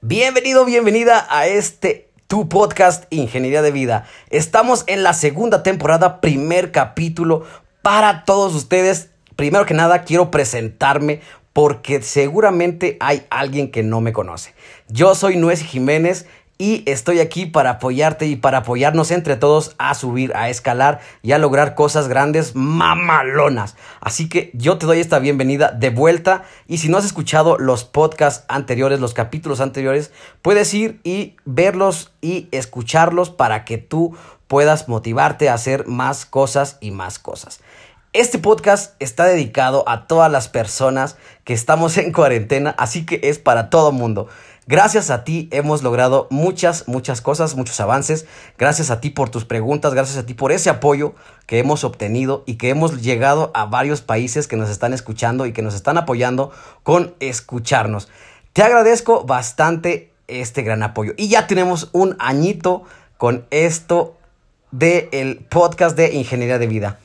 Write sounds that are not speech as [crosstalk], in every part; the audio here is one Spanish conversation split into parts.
Bienvenido, bienvenida a este tu podcast Ingeniería de Vida. Estamos en la segunda temporada, primer capítulo para todos ustedes. Primero que nada, quiero presentarme porque seguramente hay alguien que no me conoce. Yo soy Nuez Jiménez y estoy aquí para apoyarte y para apoyarnos entre todos a subir, a escalar y a lograr cosas grandes mamalonas. Así que yo te doy esta bienvenida de vuelta y si no has escuchado los podcasts anteriores, los capítulos anteriores, puedes ir y verlos y escucharlos para que tú puedas motivarte a hacer más cosas y más cosas. Este podcast está dedicado a todas las personas que estamos en cuarentena, así que es para todo mundo. Gracias a ti hemos logrado muchas, muchas cosas, muchos avances. Gracias a ti por tus preguntas, gracias a ti por ese apoyo que hemos obtenido y que hemos llegado a varios países que nos están escuchando y que nos están apoyando con escucharnos. Te agradezco bastante este gran apoyo. Y ya tenemos un añito con esto del podcast de Ingeniería de Vida.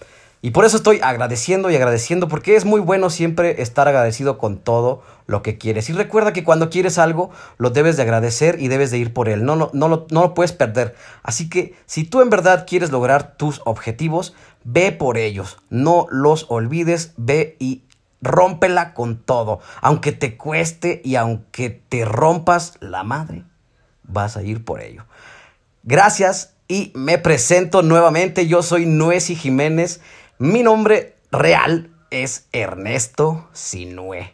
Y por eso estoy agradeciendo y agradeciendo, porque es muy bueno siempre estar agradecido con todo lo que quieres. Y recuerda que cuando quieres algo, lo debes de agradecer y debes de ir por él. No, no, no, no lo puedes perder. Así que si tú en verdad quieres lograr tus objetivos, ve por ellos. No los olvides, ve y rómpela con todo. Aunque te cueste y aunque te rompas la madre, vas a ir por ello. Gracias y me presento nuevamente. Yo soy Nuesi Jiménez. Mi nombre real es Ernesto Sinue.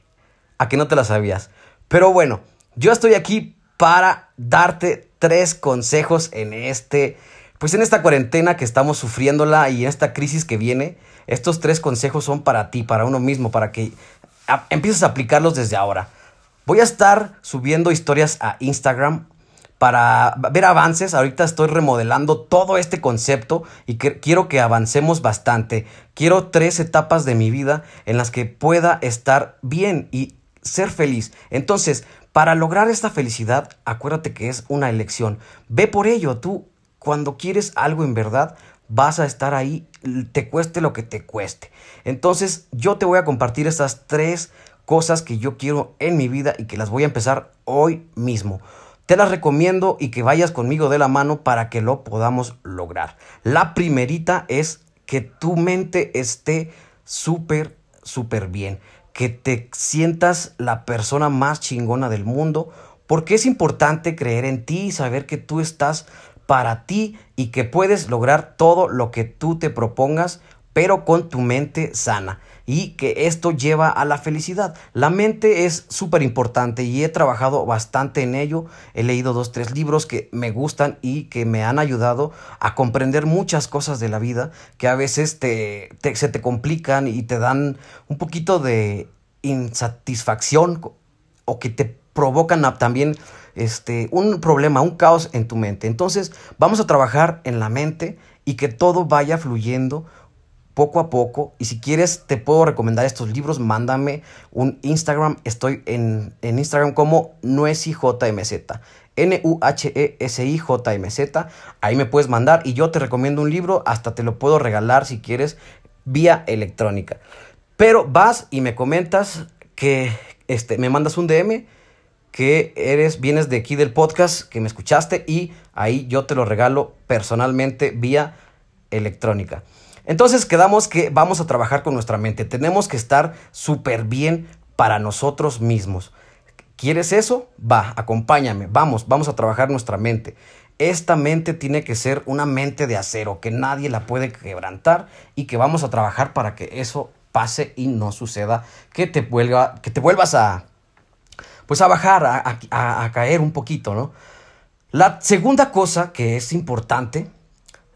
A que no te la sabías. Pero bueno, yo estoy aquí para darte tres consejos en este, pues en esta cuarentena que estamos sufriéndola y en esta crisis que viene. Estos tres consejos son para ti, para uno mismo, para que empieces a aplicarlos desde ahora. Voy a estar subiendo historias a Instagram para ver avances. Ahorita estoy remodelando todo este concepto y quiero que avancemos bastante. Quiero tres etapas de mi vida en las que pueda estar bien y ser feliz. Entonces, para lograr esta felicidad, acuérdate que es una elección. Ve por ello, tú cuando quieres algo en verdad, vas a estar ahí, te cueste lo que te cueste. Entonces, yo te voy a compartir estas tres cosas que yo quiero en mi vida y que las voy a empezar hoy mismo. Te las recomiendo y que vayas conmigo de la mano para que lo podamos lograr. La primerita es que tu mente esté súper, súper bien. Que te sientas la persona más chingona del mundo. Porque es importante creer en ti y saber que tú estás para ti y que puedes lograr todo lo que tú te propongas, pero con tu mente sana y que esto lleva a la felicidad. La mente es súper importante y he trabajado bastante en ello. He leído dos, tres libros que me gustan y que me han ayudado a comprender muchas cosas de la vida que a veces te, se te complican y te dan un poquito de insatisfacción o que te provocan también este, un problema, un caos en tu mente. Entonces vamos a trabajar en la mente y que todo vaya fluyendo poco a poco. Y si quieres, te puedo recomendar estos libros. Mándame un Instagram. Estoy en, Instagram como NuesiJMZ. N-U-H-E-S-I-J-M-Z. Ahí me puedes mandar y yo te recomiendo un libro. Hasta te lo puedo regalar si quieres vía electrónica. Pero vas y me comentas que este, me mandas un DM que eres, vienes de aquí del podcast, que me escuchaste y ahí yo te lo regalo personalmente vía electrónica. Entonces quedamos que vamos a trabajar con nuestra mente. Tenemos que estar súper bien para nosotros mismos. ¿Quieres eso? Va, acompáñame. Vamos, vamos a trabajar nuestra mente. Esta mente tiene que ser una mente de acero, que nadie la puede quebrantar y que vamos a trabajar para que eso pase y no suceda, que te, vuelva, que te vuelvas a, pues a bajar, a, a caer un poquito, ¿no? La segunda cosa que es importante,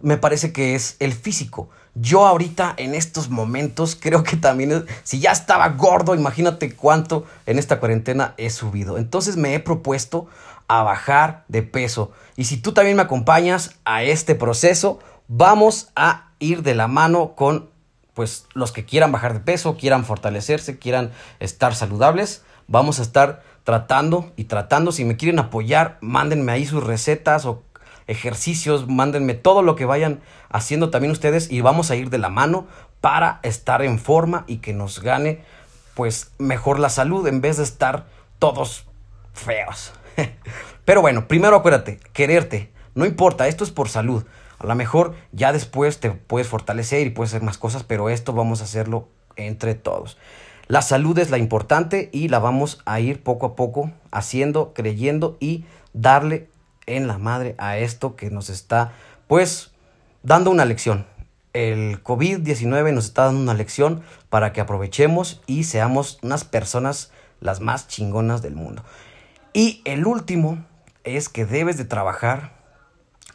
me parece que es el físico. Yo ahorita en estos momentos [laughs] creo que también, si ya estaba gordo, imagínate cuánto en esta cuarentena he subido. Entonces me he propuesto a bajar de peso. Y si tú también me acompañas a este proceso, vamos a ir de la mano con pues los que quieran bajar de peso, quieran fortalecerse, quieran estar saludables. Vamos a estar tratando y tratando. Si me quieren apoyar, mándenme ahí sus recetas o ejercicios, mándenme todo lo que vayan haciendo también ustedes y vamos a ir de la mano para estar en forma y que nos gane pues mejor la salud en vez de estar todos feos. [laughs] Pero bueno, primero acuérdate, quererte. No importa, esto es por salud. A lo mejor ya después te puedes fortalecer y puedes hacer más cosas, pero esto vamos a hacerlo entre todos. La salud es la importante y la vamos a ir poco a poco haciendo, creyendo y darle en la madre a esto que nos está pues dando una lección. El COVID-19 nos está dando una lección para que aprovechemos y seamos unas personas las más chingonas del mundo. Y el último es que debes de trabajar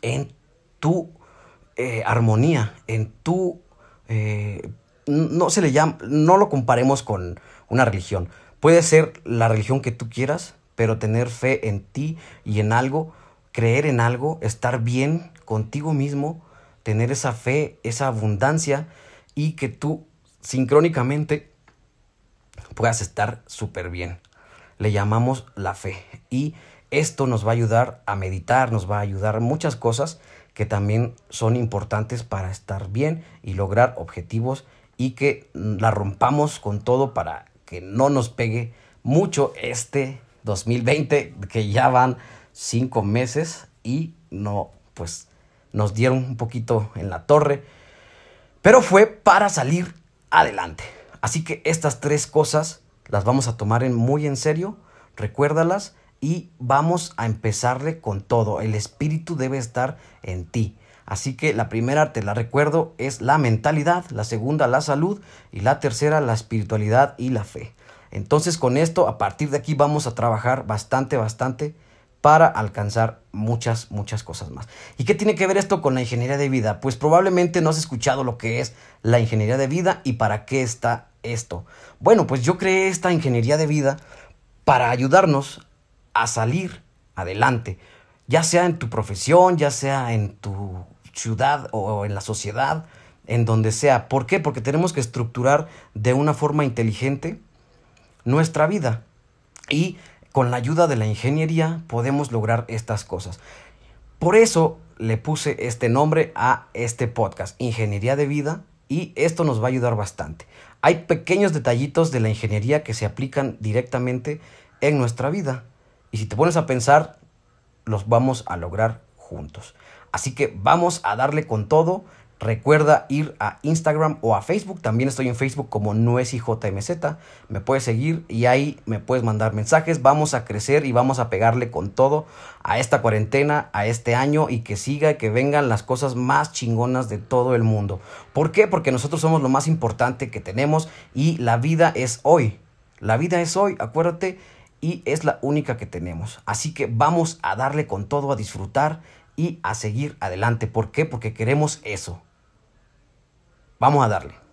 en tu eh, armonía, en tu... Eh, no se le llama, no lo comparemos con una religión. Puede ser la religión que tú quieras, pero tener fe en ti y en algo, creer en algo, estar bien contigo mismo, tener esa fe, esa abundancia y que tú sincrónicamente puedas estar súper bien. Le llamamos la fe y esto nos va a ayudar a meditar, nos va a ayudar muchas cosas que también son importantes para estar bien y lograr objetivos y que la rompamos con todo para que no nos pegue mucho este 2020, que ya van cinco meses y no, pues nos dieron un poquito en la torre, pero fue para salir adelante. Así que estas tres cosas las vamos a tomar en muy en serio, recuérdalas y vamos a empezarle con todo. El espíritu debe estar en ti. Así que la primera, te la recuerdo, es la mentalidad, la segunda, la salud y la tercera, la espiritualidad y la fe. Entonces con esto, a partir de aquí vamos a trabajar bastante, bastante para alcanzar muchas, muchas cosas más. ¿Y qué tiene que ver esto con la ingeniería de vida? Pues probablemente no has escuchado lo que es la ingeniería de vida y para qué está esto. Bueno, pues yo creé esta ingeniería de vida para ayudarnos a salir adelante, ya sea en tu profesión, ya sea en tu ciudad o en la sociedad, en donde sea. ¿Por qué? Porque tenemos que estructurar de una forma inteligente nuestra vida y con la ayuda de la ingeniería podemos lograr estas cosas. Por eso le puse este nombre a este podcast, Ingeniería de Vida, y esto nos va a ayudar bastante. Hay pequeños detallitos de la ingeniería que se aplican directamente en nuestra vida. Y si te pones a pensar, los vamos a lograr juntos. Así que vamos a darle con todo. Recuerda ir a Instagram o a Facebook. También estoy en Facebook como NuesiJMZ. Me puedes seguir y ahí me puedes mandar mensajes. Vamos a crecer y vamos a pegarle con todo a esta cuarentena, a este año y que siga y que vengan las cosas más chingonas de todo el mundo. ¿Por qué? Porque nosotros somos lo más importante que tenemos y la vida es hoy. La vida es hoy. Acuérdate y es la única que tenemos. Así que vamos a darle con todo, a disfrutar y a seguir adelante. ¿Por qué? Porque queremos eso. Vamos a darle.